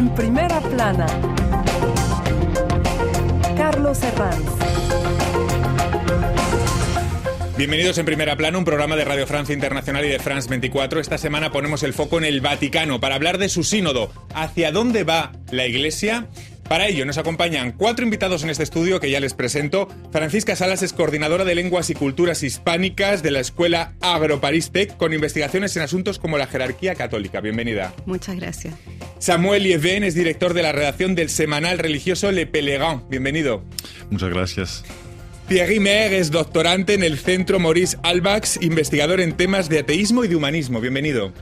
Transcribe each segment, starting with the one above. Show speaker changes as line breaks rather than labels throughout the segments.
En primera plana, Carlos Herranz.
Bienvenidos en Primera Plana, un programa de Radio Francia Internacional y de France 24. Esta semana ponemos el foco en el Vaticano para hablar de su sínodo. ¿Hacia dónde va la Iglesia? Para ello nos acompañan cuatro invitados en este estudio que ya les presento. Francisca Salas es coordinadora de lenguas y culturas hispánicas de la Escuela Agroparistec con investigaciones en asuntos como la jerarquía católica. Bienvenida.
Muchas gracias.
Samuel Lieven es director de la redacción del semanal religioso Le Pelegrand. Bienvenido.
Muchas gracias.
Thierry Mer es doctorante en el Centro Maurice Albax, investigador en temas de ateísmo y de humanismo. Bienvenido.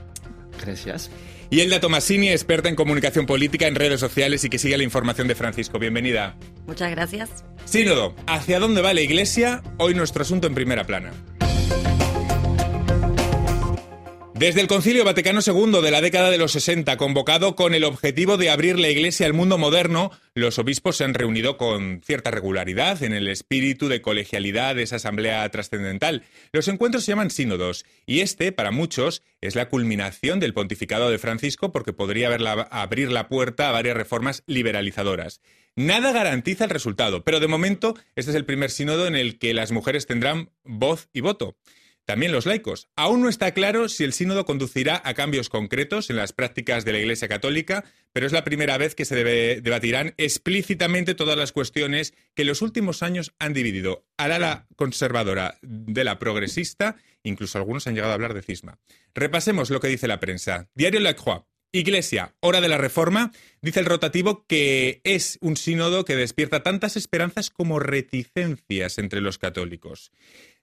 Gracias.
Y Elda Tomasini, experta en comunicación política en redes sociales y que sigue la información de Francisco. Bienvenida.
Muchas gracias.
Sínodo, ¿hacia dónde va la Iglesia? Hoy nuestro asunto en primera plana. Desde el Concilio Vaticano II de la década de los 60, convocado con el objetivo de abrir la Iglesia al mundo moderno, los obispos se han reunido con cierta regularidad en el espíritu de colegialidad de esa asamblea trascendental. Los encuentros se llaman sínodos y este, para muchos, es la culminación del pontificado de Francisco porque podría abrir la puerta a varias reformas liberalizadoras. Nada garantiza el resultado, pero de momento este es el primer sínodo en el que las mujeres tendrán voz y voto. También los laicos. Aún no está claro si el sínodo conducirá a cambios concretos en las prácticas de la Iglesia Católica, pero es la primera vez que se debatirán explícitamente todas las cuestiones que en los últimos años han dividido al ala conservadora de la progresista, incluso algunos han llegado a hablar de cisma. Repasemos lo que dice la prensa. Diario La Croix. Iglesia, hora de la reforma, dice el rotativo que es un sínodo que despierta tantas esperanzas como reticencias entre los católicos.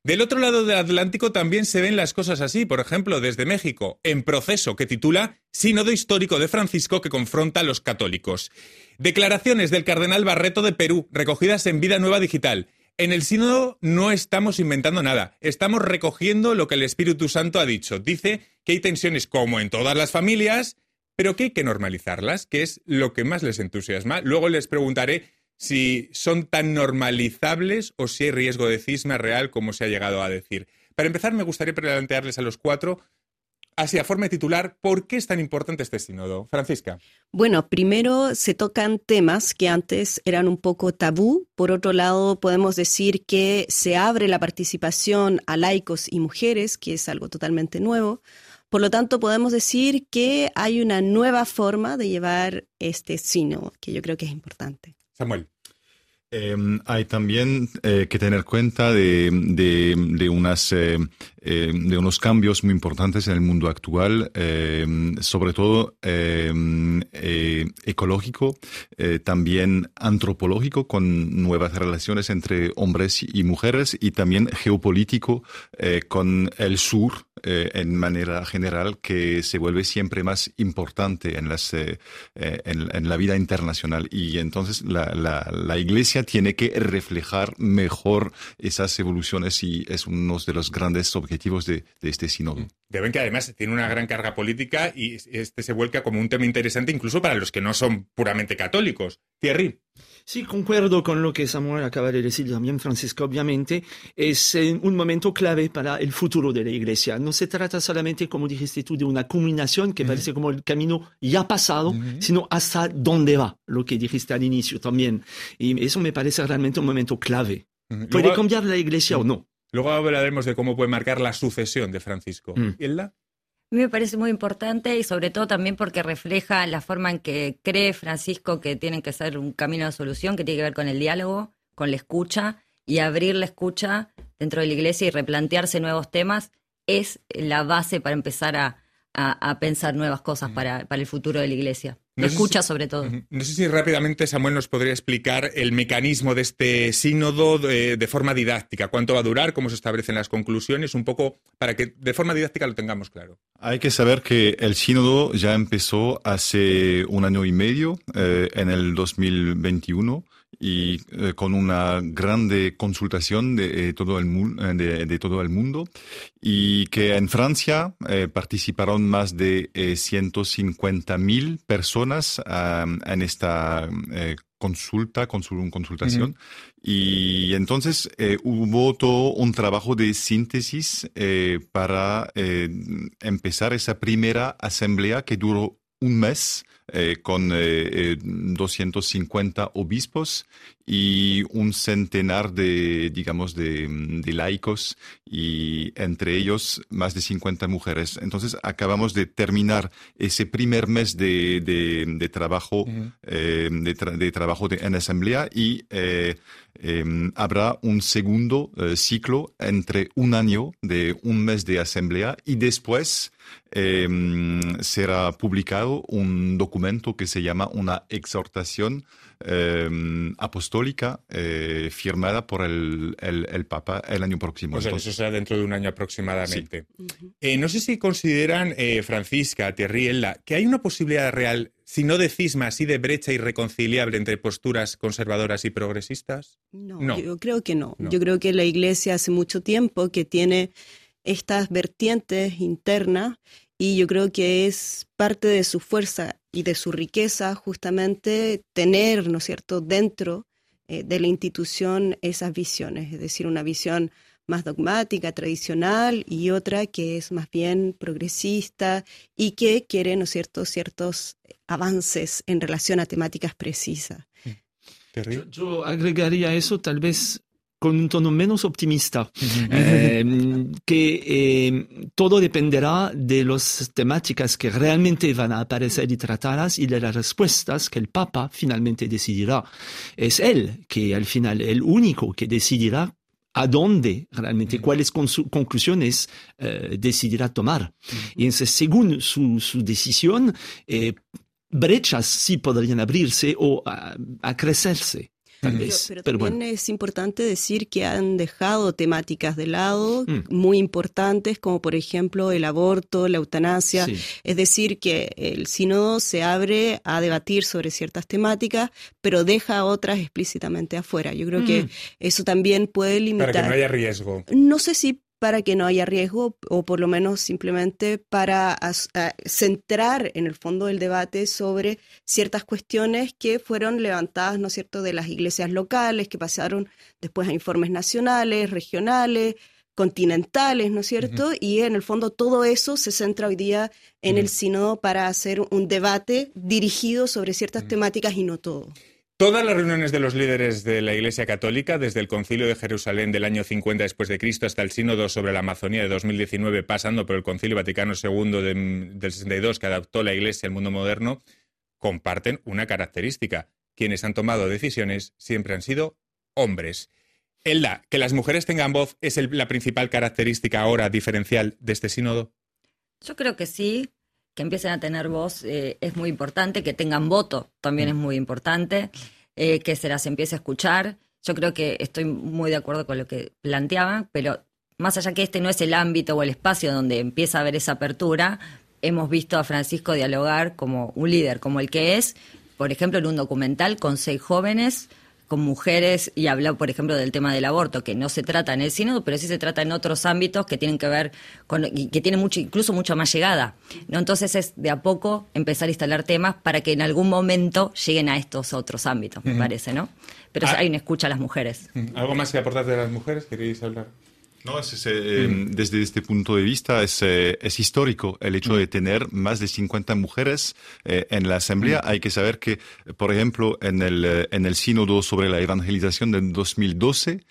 Del otro lado del Atlántico también se ven las cosas así, por ejemplo, desde México, en proceso que titula Sínodo histórico de Francisco que confronta a los católicos. Declaraciones del cardenal Barreto de Perú, recogidas en Vida Nueva Digital. En el sínodo no estamos inventando nada, estamos recogiendo lo que el Espíritu Santo ha dicho. Dice que hay tensiones como en todas las familias, pero que hay que normalizarlas, que es lo que más les entusiasma. Luego les preguntaré si son tan normalizables o si hay riesgo de cisma real como se ha llegado a decir. Para empezar, me gustaría plantearles a los cuatro, así a forma titular, ¿por qué es tan importante este sínodo? Francisca.
Bueno, primero se tocan temas que antes eran un poco tabú. Por otro lado, podemos decir que se abre la participación a laicos y mujeres, que es algo totalmente nuevo. Por lo tanto, podemos decir que hay una nueva forma de llevar este sínodo, que yo creo que es importante.
Samuel.
Em, hay también eh, que tener cuenta de, de, unas, eh, eh, de unos cambios muy importantes en el mundo actual, em, sobre todo em, ecológico, también antropológico, con nuevas relaciones entre hombres y mujeres, y también geopolítico con el sur, en manera general, que se vuelve siempre más importante en, las, en, la vida internacional. Y entonces la, la, Iglesia tiene que reflejar mejor esas evoluciones y es uno de los grandes objetivos de, este sínodo.
Deben que además tiene una gran carga política y este se vuelca como un tema interesante incluso para los que no son puramente católicos. Thierry.
Sí, concuerdo con lo que Samuel acaba de decir también, Francisco. Obviamente, es eh, un momento clave para el futuro de la Iglesia. No se trata solamente, como dijiste tú, de una culminación que parece como el camino ya pasado, sino hasta dónde va, lo que dijiste al inicio también. Y eso me parece realmente un momento clave. ¿Puede cambiar la Iglesia o no?
Luego hablaremos de cómo puede marcar la sucesión de Francisco.
Mm. ¿Y A mí me parece muy importante y sobre todo también porque refleja la forma en que cree Francisco que tiene que ser un camino de solución que tiene que ver con el diálogo, con la escucha y abrir la escucha dentro de la iglesia y replantearse nuevos temas es la base para empezar a, pensar nuevas cosas para, para el futuro de la iglesia. No escucha sobre todo.
No sé si rápidamente Samuel nos podría explicar el mecanismo de este sínodo de, forma didáctica. ¿Cuánto va a durar? ¿Cómo se establecen las conclusiones? Un poco para que de forma didáctica lo tengamos claro.
Hay que saber que el sínodo ya empezó hace un año y medio, eh, en el 2021 y eh, con una grande consultación de, eh, todo el, eh, de, todo el mundo y que en Francia participaron más de 150 mil personas en esta consulta, consultación. Y entonces hubo todo un trabajo de síntesis para empezar esa primera asamblea que duró un mes eh, con eh, 250 obispos y un centenar de, digamos, de, de, laicos y entre ellos más de 50 mujeres. Entonces acabamos de terminar ese primer mes de, de, de trabajo, eh, de, tra de, trabajo en asamblea y eh, eh, habrá un segundo eh, ciclo entre un año de un mes de asamblea y después eh, será publicado un documento que se llama una exhortación eh, apostólica eh, firmada por el, el, el, Papa el año próximo.
O sea, Entonces, eso será dentro de un año aproximadamente. Sí. Uh -huh. eh, no sé si consideran, eh, Francisca, Terriella, que hay una posibilidad real, si no de cisma, sí de brecha irreconciliable entre posturas conservadoras y progresistas.
No, no. yo creo que no. no. Yo creo que la Iglesia hace mucho tiempo que tiene estas vertientes internas y yo creo que es parte de su fuerza y de su riqueza justamente tener, ¿no es cierto?, dentro eh, de la institución esas visiones, es decir, una visión más dogmática, tradicional y otra que es más bien progresista y que quiere, ¿no es cierto?, ciertos avances en relación a temáticas precisas.
Yo, yo agregaría eso tal vez con un tono menos optimista, eh, que eh, todo dependerá de las temáticas que realmente van a aparecer y tratadas y de las respuestas que el Papa finalmente decidirá. Es él que al final, el único que decidirá a dónde realmente, cuáles conclusiones eh, decidirá tomar. Y entonces, según su, su decisión, brechas sí podrían abrirse o acrecerse. Tal vez.
Pero, pero,
pero
también
bueno.
es importante decir que han dejado temáticas de lado mm. muy importantes, como por ejemplo el aborto, la eutanasia. Sí. Es decir, que el sínodo se abre a debatir sobre ciertas temáticas, pero deja otras explícitamente afuera. Yo creo mm. que eso también puede limitar.
Para que no haya riesgo.
No sé si para que no haya riesgo o por lo menos simplemente para centrar en el fondo del debate sobre ciertas cuestiones que fueron levantadas, ¿no es cierto?, de las iglesias locales, que pasaron después a informes nacionales, regionales, continentales, ¿no es cierto? Uh -huh. Y en el fondo todo eso se centra hoy día en uh -huh. el sínodo para hacer un debate dirigido sobre ciertas uh -huh. temáticas y no todo.
Todas las reuniones de los líderes de la Iglesia Católica, desde el Concilio de Jerusalén del año 50 después de Cristo hasta el Sínodo sobre la Amazonía de 2019, pasando por el Concilio Vaticano II de, del 62 que adaptó la Iglesia al mundo moderno, comparten una característica. Quienes han tomado decisiones siempre han sido hombres. Elda, que las mujeres tengan voz es la principal característica ahora diferencial de este sínodo.
Yo creo que sí, que empiecen a tener voz eh, es muy importante, que tengan voto también mm. es muy importante, eh, que se las empiece a escuchar. Yo creo que estoy muy de acuerdo con lo que planteaban, pero más allá que este no es el ámbito o el espacio donde empieza a haber esa apertura, hemos visto a Francisco dialogar como un líder, como el que es, por ejemplo, en un documental con seis jóvenes con mujeres y habló, por ejemplo, del tema del aborto, que no se trata en el sínodo, pero sí se trata en otros ámbitos que tienen que ver con, y que tienen mucho, incluso mucha más llegada. ¿no? Entonces es de a poco empezar a instalar temas para que en algún momento lleguen a estos otros ámbitos, me uh -huh. parece, ¿no? Pero ah, hay una escucha a las mujeres.
¿Algo más que aportar de las mujeres? ¿Queréis hablar?
No, es, es, eh, mm. desde este punto de vista es, eh, es histórico el hecho mm. de tener más de 50 mujeres eh, en la Asamblea. Mm. Hay que saber que, por ejemplo, en el, en el sínodo sobre la evangelización del 2012,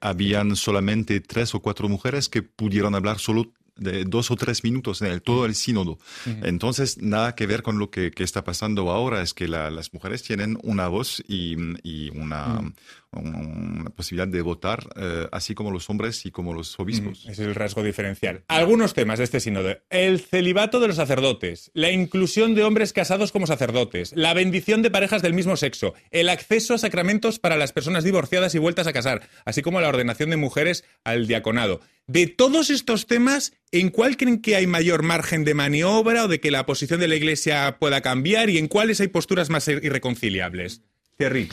habían solamente tres o cuatro mujeres que pudieron hablar solo de dos o tres minutos en el, todo el sínodo. Uh -huh. Entonces, nada que ver con lo que, que está pasando ahora, es que la, las mujeres tienen una voz y, y una, uh -huh. Una, posibilidad de votar, eh, así como los hombres y como los obispos.
Ese es el rasgo diferencial. Algunos temas de este sínodo. El celibato de los sacerdotes, la inclusión de hombres casados como sacerdotes, la bendición de parejas del mismo sexo, el acceso a sacramentos para las personas divorciadas y vueltas a casar, así como la ordenación de mujeres al diaconado. De todos estos temas, ¿en cuál creen que hay mayor margen de maniobra o de que la posición de la Iglesia pueda cambiar y en cuáles hay posturas más irreconciliables? Thierry.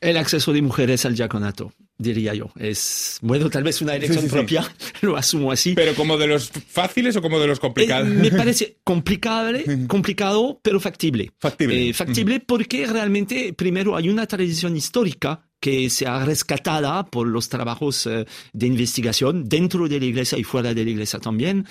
El acceso de mujeres al diaconato, diría yo. Es, bueno, tal vez una elección sí, sí, propia, sí. lo asumo así.
¿Pero como de los fáciles o como de los complicados?
Eh, me parece complicable, complicado, pero factible.
Factible.
Eh, factible uh -huh. porque realmente, primero, hay una tradición histórica que sea rescatada por los trabajos eh, de investigación dentro de la iglesia y fuera de la iglesia también.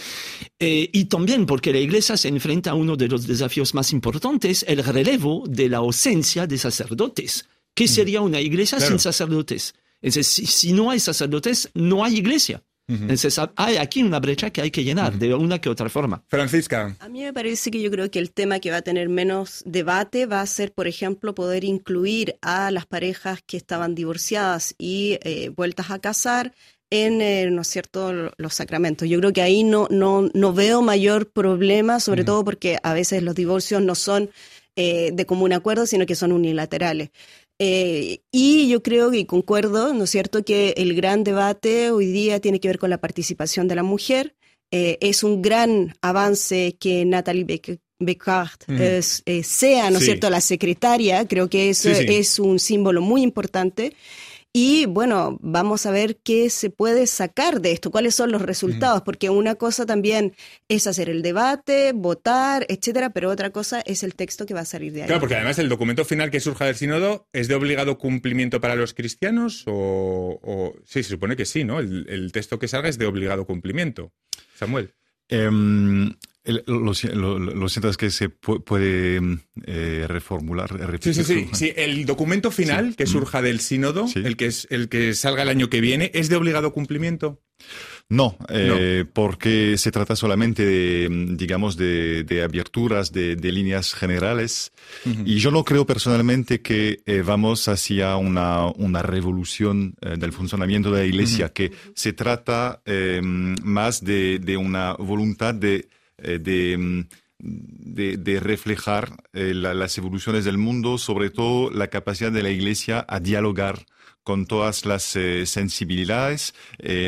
Eh, y también porque la iglesia se enfrenta a uno de los desafíos más importantes, el relevo de la ausencia de sacerdotes. ¿Qué sería una iglesia sin sacerdotes? Entonces, si no hay sacerdotes, no hay iglesia. Entonces, hay aquí una brecha que hay que llenar de una que otra forma.
Francisca.
A mí me parece que yo creo que el tema que va a tener menos debate va a ser, por ejemplo, poder incluir a las parejas que estaban divorciadas y eh, vueltas a casar en, eh, ¿no es cierto?, los sacramentos. Yo creo que ahí no, no, no veo mayor problema, sobre todo porque a veces los divorcios no son eh, de común acuerdo, sino que son unilaterales. Eh, y yo creo y concuerdo, ¿no es cierto?, que el gran debate hoy día tiene que ver con la participación de la mujer. Eh, es un gran avance que Natalie Beck eh, sea, ¿no es cierto?, la secretaria. Creo que eso es un símbolo muy importante. Y bueno, vamos a ver qué se puede sacar de esto, cuáles son los resultados, porque una cosa también es hacer el debate, votar, etcétera, pero otra cosa es el texto que va a salir de ahí.
Claro, porque además el documento final que surja del sínodo es de obligado cumplimiento para los cristianos o, sí, se supone que sí, ¿no? El, el texto que salga es de obligado cumplimiento. Samuel.
Em, lo, siento, es que se puede eh, reformular.
Sí, sí, sí, sí, El documento final que surja del sínodo, el, que es, el que salga el año que viene, ¿es de obligado cumplimiento?
No, eh, porque se trata solamente de, digamos, de, de aberturas de, líneas generales. Y yo no creo personalmente que eh, vamos hacia una, una revolución del funcionamiento de la Iglesia, que se trata más de, de una voluntad de eh, mm, de, de, reflejar eh, las evoluciones del mundo, sobre todo la capacidad de la Iglesia a dialogar con todas las eh, sensibilidades,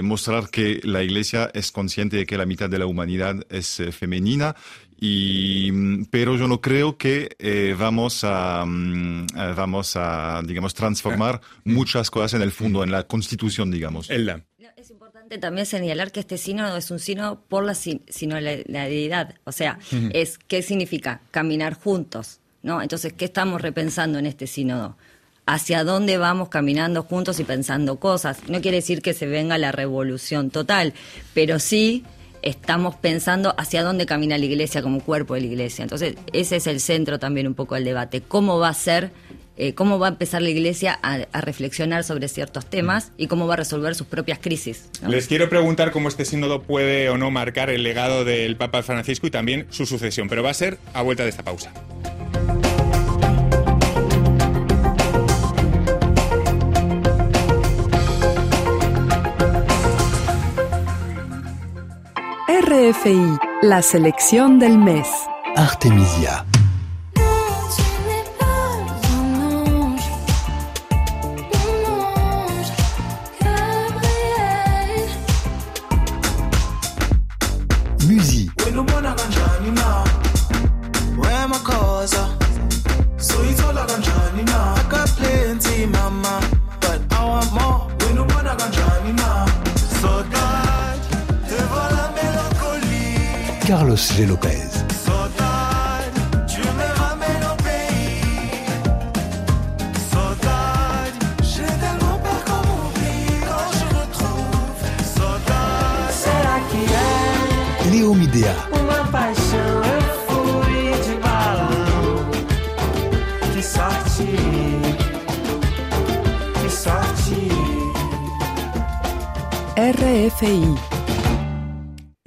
mostrar que la Iglesia es consciente de que la mitad de la humanidad es femenina. Y, mm, pero yo no creo que vamos a mm, vamos a digamos transformar muchas cosas en el fondo en la constitución digamos.
Elda
también señalar que este sínodo es un sínodo por la sinodalidad. O sea, es ¿qué significa? Caminar juntos. ¿no? Entonces, ¿qué estamos repensando en este sínodo? hacia dónde vamos caminando juntos y pensando cosas. No quiere decir que se venga la revolución total, pero sí estamos pensando hacia dónde camina la iglesia como cuerpo de la iglesia. Entonces, ese es el centro también un poco del debate. ¿Cómo va a ser eh, cómo va a empezar la Iglesia a, reflexionar sobre ciertos temas y cómo va a resolver sus propias crisis.
Les quiero preguntar cómo este sínodo puede o no marcar el legado del Papa Francisco y también su sucesión, pero va a ser a vuelta de esta pausa.
RFI, la selección del mes.
Artemisia. Carlos G. Lopez. Léo Midea. Uma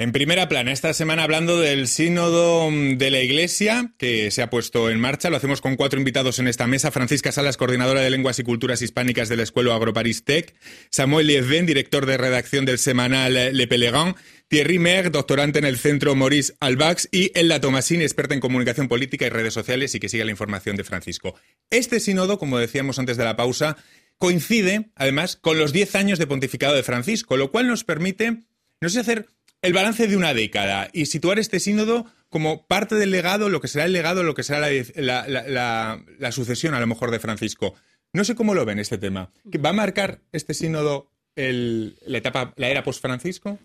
En primera plana, esta semana hablando del sínodo de la Iglesia que se ha puesto en marcha. Lo hacemos con cuatro invitados en esta mesa. Francisca Salas, coordinadora de lenguas y culturas hispánicas de la Escuela Agroparis Tech. Samuel Liezben, director de redacción del semanal Le Pelerin. Thierry Mer, doctorante en el Centro Maurice Albax. Y Ella Tomasini, experta en comunicación política y redes sociales y que sigue la información de Francisco. Este sínodo, como decíamos antes de la pausa, coincide, además, con los diez años de pontificado de Francisco, lo cual nos permite, no sé, hacer el balance de una década y situar este sínodo como parte del legado, lo que será el legado, lo que será la, sucesión a lo mejor de Francisco. No sé cómo lo ven este tema. ¿Va a marcar este sínodo la etapa, la era post-Francisco?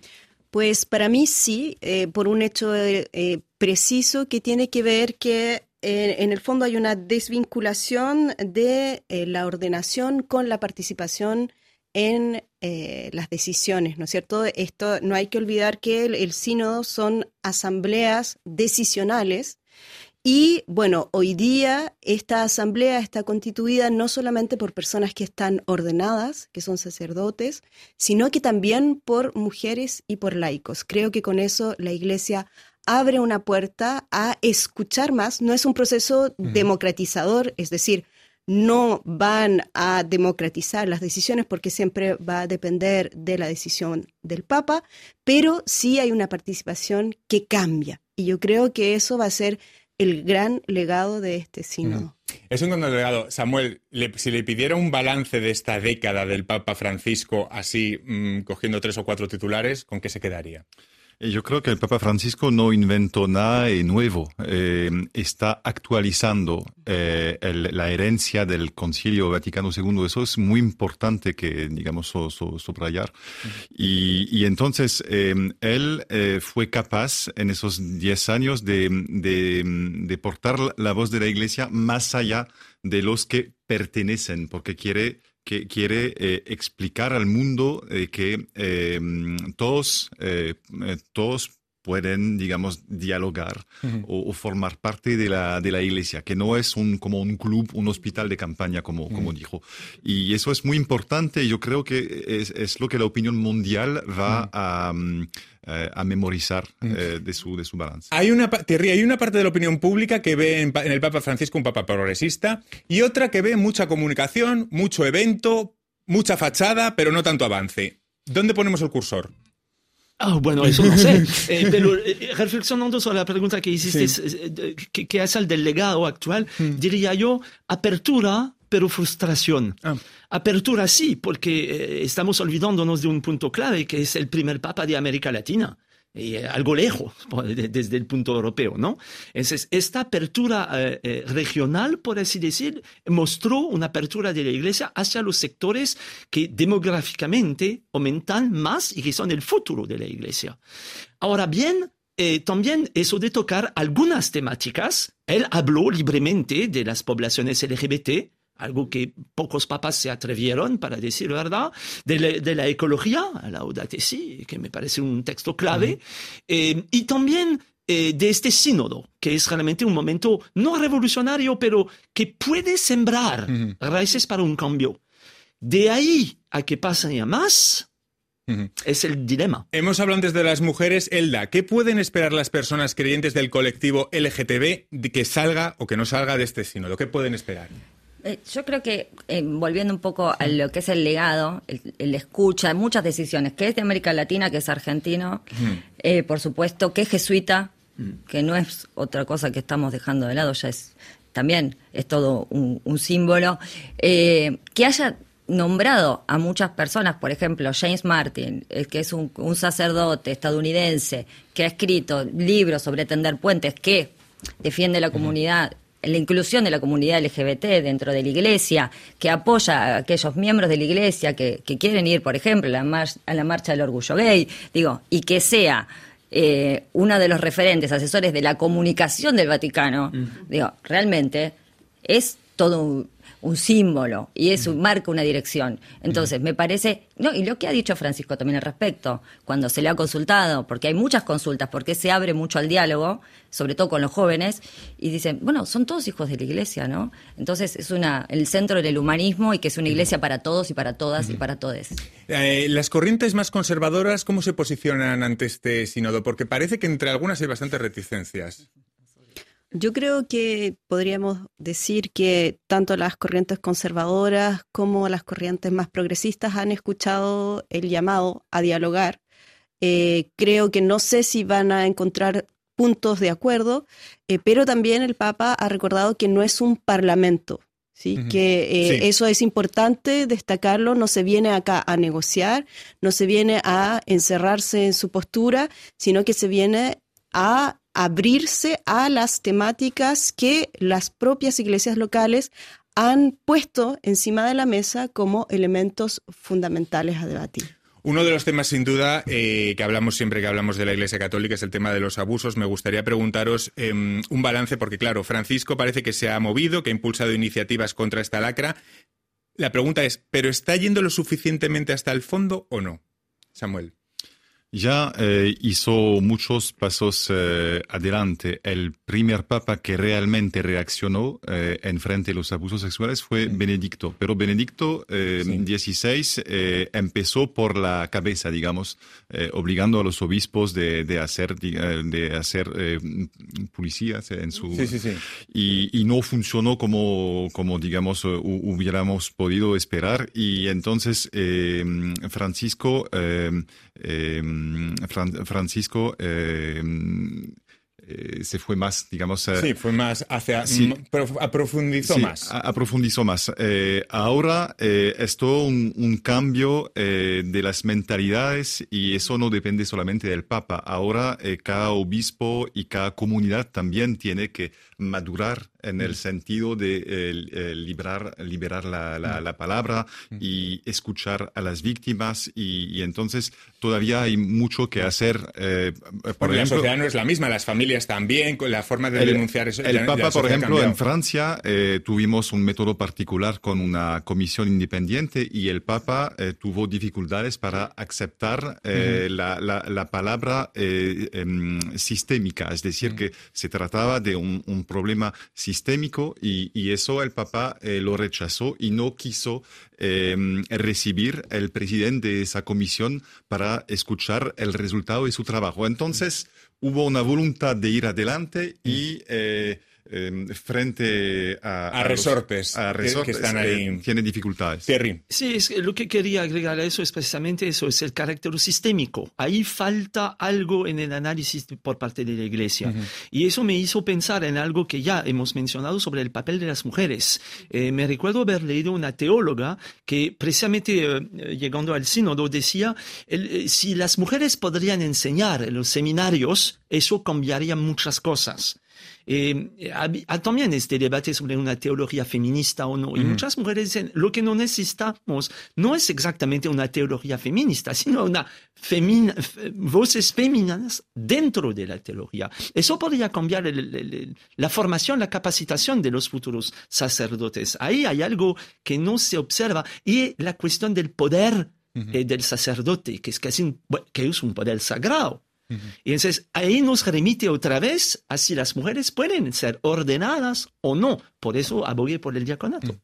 Pues para mí sí, eh, por un hecho eh, preciso que tiene que ver que eh, en el fondo hay una desvinculación de la ordenación con la participación en eh, las decisiones, ¿no es cierto? Esto no hay que olvidar que el, el sínodo son asambleas decisionales y bueno, hoy día esta asamblea está constituida no solamente por personas que están ordenadas, que son sacerdotes, sino que también por mujeres y por laicos. Creo que con eso la Iglesia abre una puerta a escuchar más. No es un proceso democratizador, es decir, no van a democratizar las decisiones porque siempre va a depender de la decisión del Papa, pero sí hay una participación que cambia. Y yo creo que eso va a ser el gran legado de este sínodo.
Es un gran legado. Samuel, si le pidiera un balance de esta década del Papa Francisco, así mm, cogiendo tres o cuatro titulares, ¿con qué se quedaría?
Yo creo que el Papa Francisco no inventó nada nuevo, eh, está actualizando eh, la herencia del Concilio Vaticano II. Eso es muy importante que, digamos, subrayar. y, entonces, eh, él fue capaz en esos diez años de, de portar la voz de la Iglesia más allá de los que pertenecen, porque quiere que quiere eh, explicar al mundo eh, que eh, todos, todos pueden, digamos, dialogar o, formar parte de la, de la iglesia, que no es un, como un club, un hospital de campaña, como, como dijo. Y eso es muy importante. Yo creo que es, es lo que la opinión mundial va a, mm, eh, a memorizar eh, de, su, de su balance.
Hay una, hay una parte de la opinión pública que ve en, el Papa Francisco un Papa progresista y otra que ve mucha comunicación, mucho evento, mucha fachada, pero no tanto avance. ¿Dónde ponemos el cursor?
Ah, bueno, eso no sé. Eh, pero reflexionando sobre la pregunta que hiciste, que, es el del legado actual, mm. diría yo, apertura pero frustración. Ah. Apertura sí, porque eh, estamos olvidándonos de un punto clave, que es el primer papa de América Latina. Y, eh, algo lejos desde el punto europeo, ¿no? Entonces, esta apertura eh, regional, por así decir, mostró una apertura de la Iglesia hacia los sectores que demográficamente aumentan más y que son el futuro de la Iglesia. Ahora bien, también eso de tocar algunas temáticas, él habló libremente de las poblaciones LGBT, algo que pocos papas se atrevieron, para decir verdad, de la, ecología, a la sí, que me parece un texto clave, eh, y también eh, de este sínodo, que es realmente un momento no revolucionario, pero que puede sembrar raíces para un cambio. De ahí a que pasen ya más, Es el dilema.
Hemos hablado antes de las mujeres. Elda, ¿qué pueden esperar las personas creyentes del colectivo LGTB de que salga o que no salga de este sínodo? ¿Qué pueden esperar?
Eh, yo creo que, eh, volviendo un poco a lo que es el legado, el, escucha, muchas decisiones, que es de América Latina, que es argentino, eh, por supuesto, que es jesuita, que no es otra cosa que estamos dejando de lado, ya es también es todo un, símbolo, que haya nombrado a muchas personas, por ejemplo, James Martin, que es un, un sacerdote estadounidense que ha escrito libros sobre tender puentes, que defiende la comunidad la inclusión de la comunidad LGBT dentro de la iglesia, que apoya a aquellos miembros de la iglesia que, quieren ir, por ejemplo, a la, a la marcha del orgullo gay, digo, y que sea eh, uno de los referentes, asesores de la comunicación del Vaticano, digo, realmente es todo un, un símbolo y eso marca una dirección. Entonces, me parece, no, y lo que ha dicho Francisco también al respecto, cuando se le ha consultado, porque hay muchas consultas, porque se abre mucho al diálogo, sobre todo con los jóvenes, y dicen, bueno, son todos hijos de la iglesia, ¿no? Entonces, es una el centro del humanismo y que es una iglesia para todos y para todas y para todes.
Eh, las corrientes más conservadoras, ¿cómo se posicionan ante este sínodo? Porque parece que entre algunas hay bastantes reticencias.
Yo creo que podríamos decir que tanto las corrientes conservadoras como las corrientes más progresistas han escuchado el llamado a dialogar. Eh, creo que no sé si van a encontrar puntos de acuerdo, eh, pero también el Papa ha recordado que no es un parlamento, ¿sí? que eh, eso es importante destacarlo, no se viene acá a negociar, no se viene a encerrarse en su postura, sino que se viene a abrirse a las temáticas que las propias iglesias locales han puesto encima de la mesa como elementos fundamentales a debatir.
Uno de los temas, sin duda, eh, que hablamos siempre que hablamos de la Iglesia Católica es el tema de los abusos. Me gustaría preguntaros em, un balance, porque claro, Francisco parece que se ha movido, que ha impulsado iniciativas contra esta lacra. La pregunta es, ¿pero está yendo lo suficientemente hasta el fondo o no? Samuel.
Ya eh, hizo muchos pasos eh, adelante. El primer papa que realmente reaccionó eh, en frente a los abusos sexuales fue Benedicto. Pero Benedicto XVI empezó por la cabeza, digamos, obligando a los obispos de, de hacer, de hacer policías en su... Y, y, no funcionó como, como digamos, hubiéramos podido esperar. Y entonces Francisco Francisco eh, eh, se fue más, digamos...
Eh, sí, fue más hacia... Sí, aprofundizó más.
aprofundizó más. ahora es todo un, cambio de las mentalidades y eso no depende solamente del Papa. Ahora cada obispo y cada comunidad también tiene que madurar en el mm. sentido de eh, liberar, liberar la, la, mm. palabra mm. y escuchar a las víctimas y, entonces todavía hay mucho que hacer.
Eh, Porque la sociedad no es la misma, las familias también, con la forma de denunciar eso.
El Papa, por ejemplo, en Francia eh, tuvimos un método particular con una comisión independiente y el Papa tuvo dificultades para aceptar la, la, palabra em, sistémica, es decir, que se trataba de un, un problema sistémico y, eso el Papa eh, lo rechazó y no quiso em, recibir el presidente de esa comisión para escuchar el resultado de su trabajo. Entonces hubo una voluntad de ir adelante y eh, Em, frente a,
resortes,
que, están ahí. Eh, tiene dificultades.
Sí, es lo que quería agregar a eso es precisamente eso, es el carácter sistémico. Ahí falta algo en el análisis por parte de la Iglesia. Y eso me hizo pensar en algo que ya hemos mencionado sobre el papel de las mujeres. Eh, me recuerdo haber leído una teóloga que precisamente eh, llegando al sínodo decía, si las mujeres podrían enseñar en los seminarios, eso cambiaría muchas cosas. Eh, hay también este debate sobre una teología feminista o no. Y muchas mujeres dicen, lo que no necesitamos no es exactamente una teología feminista, sino una voces femeninas dentro de la teología. Eso podría cambiar la formación, la capacitación de los futuros sacerdotes. Ahí hay algo que no se observa y la cuestión del poder eh, del sacerdote, que es casi que es un poder sagrado. Y entonces ahí nos remite otra vez a si las mujeres pueden ser ordenadas o no. Por eso abogué por el diaconato.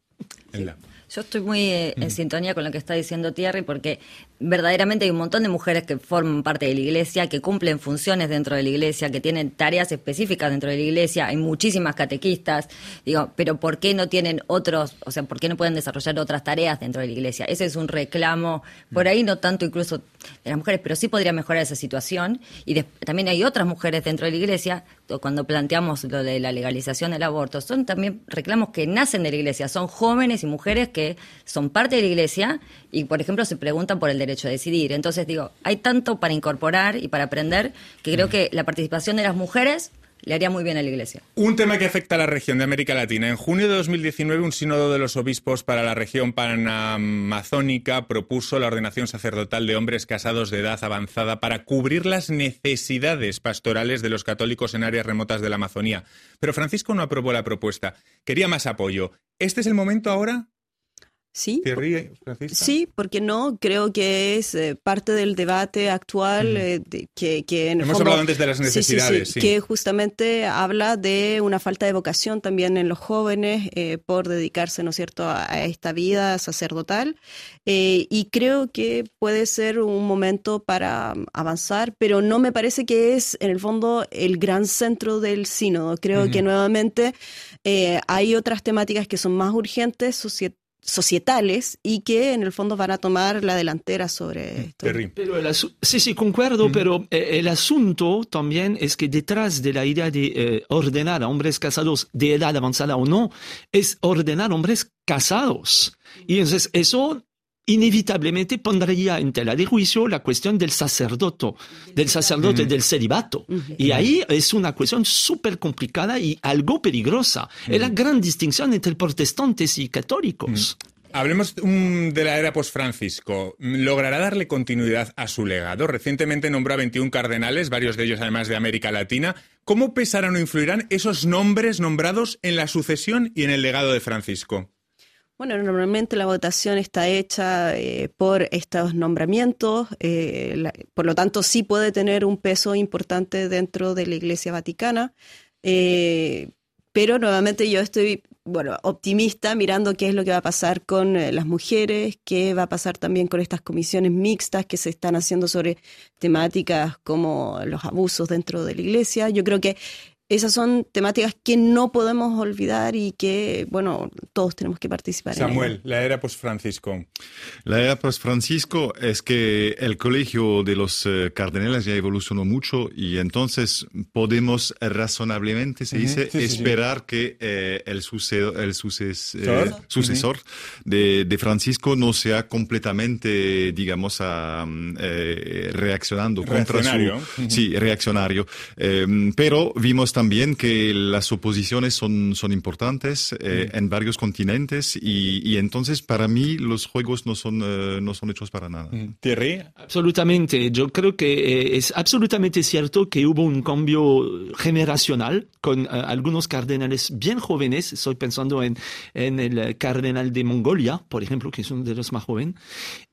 Yo estoy muy eh, en sintonía con lo que está diciendo Thierry porque verdaderamente hay un montón de mujeres que forman parte de la iglesia, que cumplen funciones dentro de la iglesia, que tienen tareas específicas dentro de la iglesia. Hay muchísimas catequistas. Digo, pero ¿por qué no tienen otros, o sea, por qué no pueden desarrollar otras tareas dentro de la iglesia? Ese es un reclamo, por ahí no tanto incluso de las mujeres, pero sí podría mejorar esa situación. Y también hay otras mujeres dentro de la iglesia, cuando planteamos lo de la legalización del aborto, son también reclamos que nacen de la iglesia, son jóvenes y mujeres que son parte de la iglesia y, por ejemplo, se preguntan por el derecho a decidir. Entonces, digo, hay tanto para incorporar y para aprender que creo que la participación de las mujeres le haría muy bien a la Iglesia.
Un tema que afecta a la región de América Latina. En junio de 2019, un sínodo de los obispos para la región panamazónica propuso la ordenación sacerdotal de hombres casados de edad avanzada para cubrir las necesidades pastorales de los católicos en áreas remotas de la Amazonía. Pero Francisco no aprobó la propuesta. Quería más apoyo. ¿Este es el momento ahora
Sí, sí, porque no, creo que es eh, parte del debate actual eh, que, que
Hemos hablado antes de las necesidades.
Sí, que justamente habla de una falta de vocación también en los jóvenes eh, por dedicarse, ¿no es cierto?, a, esta vida sacerdotal. y creo que puede ser un momento para avanzar, pero no me parece que es, en el fondo, el gran centro del sínodo. Creo que nuevamente hay otras temáticas que son más urgentes, societales y que en el fondo van a tomar la delantera sobre esto.
Pero sí, sí, concuerdo, pero eh, el asunto también es que detrás de la idea de eh, ordenar a hombres casados de edad avanzada o no, es ordenar a hombres casados. Y entonces eso inevitablemente pondría en tela de juicio la cuestión del sacerdote, del sacerdote del celibato. Y ahí es una cuestión súper complicada y algo peligrosa. Es la gran distinción entre protestantes y católicos.
Hablemos um, de la era post-Francisco. ¿Logrará darle continuidad a su legado? Recientemente nombró a 21 cardenales, varios de ellos además de América Latina. ¿Cómo pesarán o influirán esos nombres nombrados en la sucesión y en el legado de Francisco?
Bueno, normalmente la votación está hecha eh, por estos nombramientos, eh, por lo tanto sí puede tener un peso importante dentro de la Iglesia Vaticana, eh, pero nuevamente yo estoy, bueno, optimista mirando qué es lo que va a pasar con las mujeres, qué va a pasar también con estas comisiones mixtas que se están haciendo sobre temáticas como los abusos dentro de la Iglesia. Yo creo que esas son temáticas que no podemos olvidar y que, bueno, todos tenemos que participar. en.
Samuel, la era post-Francisco.
La era post Francisco es que el colegio de los eh, cardenales ya evolucionó mucho y entonces podemos razonablemente, se
Ujú,
dice,
sí, sí, sí.
esperar que eh, el, suce- el suces- eh,
Sucesor.
sucesor de, de Francisco no sea completamente, digamos, a, mm, eh, reaccionando contra su...
Reaccionario. Ujú.
Sí, reaccionario. Eh, pero vimos también que las oposiciones son, son importantes eh, en varios continentes y, y entonces para mí los juegos no son, eh, no son hechos para nada.
Thierry,
Absolutamente. Yo creo que eh, es absolutamente cierto que hubo un cambio generacional con eh, algunos cardenales bien jóvenes. Estoy pensando en, en el cardenal de Mongolia, por ejemplo, que es uno de los más jóvenes,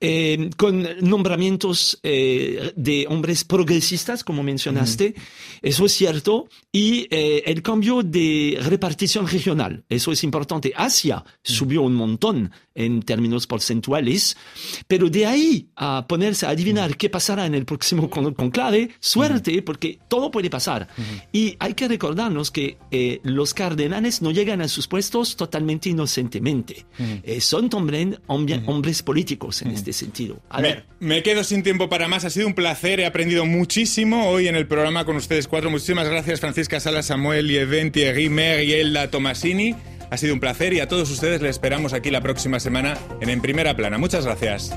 eh, con nombramientos eh, de hombres progresistas, como mencionaste. Eso es cierto. Y eh, el cambio de repartición regional, eso es importante. Asia subió un montón en términos porcentuales, pero de ahí a ponerse a adivinar qué pasará en el próximo con- conclave, suerte, porque todo puede pasar. Y hay que recordarnos que eh, los cardenales no llegan a sus puestos totalmente inocentemente. Eh, son también hombre- hombres políticos en este sentido. A
me,
ver,
me quedo sin tiempo para más. Ha sido un placer. He aprendido muchísimo hoy en el programa con ustedes cuatro. Muchísimas gracias, Francisca Sala, Samuel Lieven, Thierry Mer y Elda Tomasini. Ha sido un placer y a todos ustedes les esperamos aquí la próxima semana en En Primera Plana. Muchas gracias.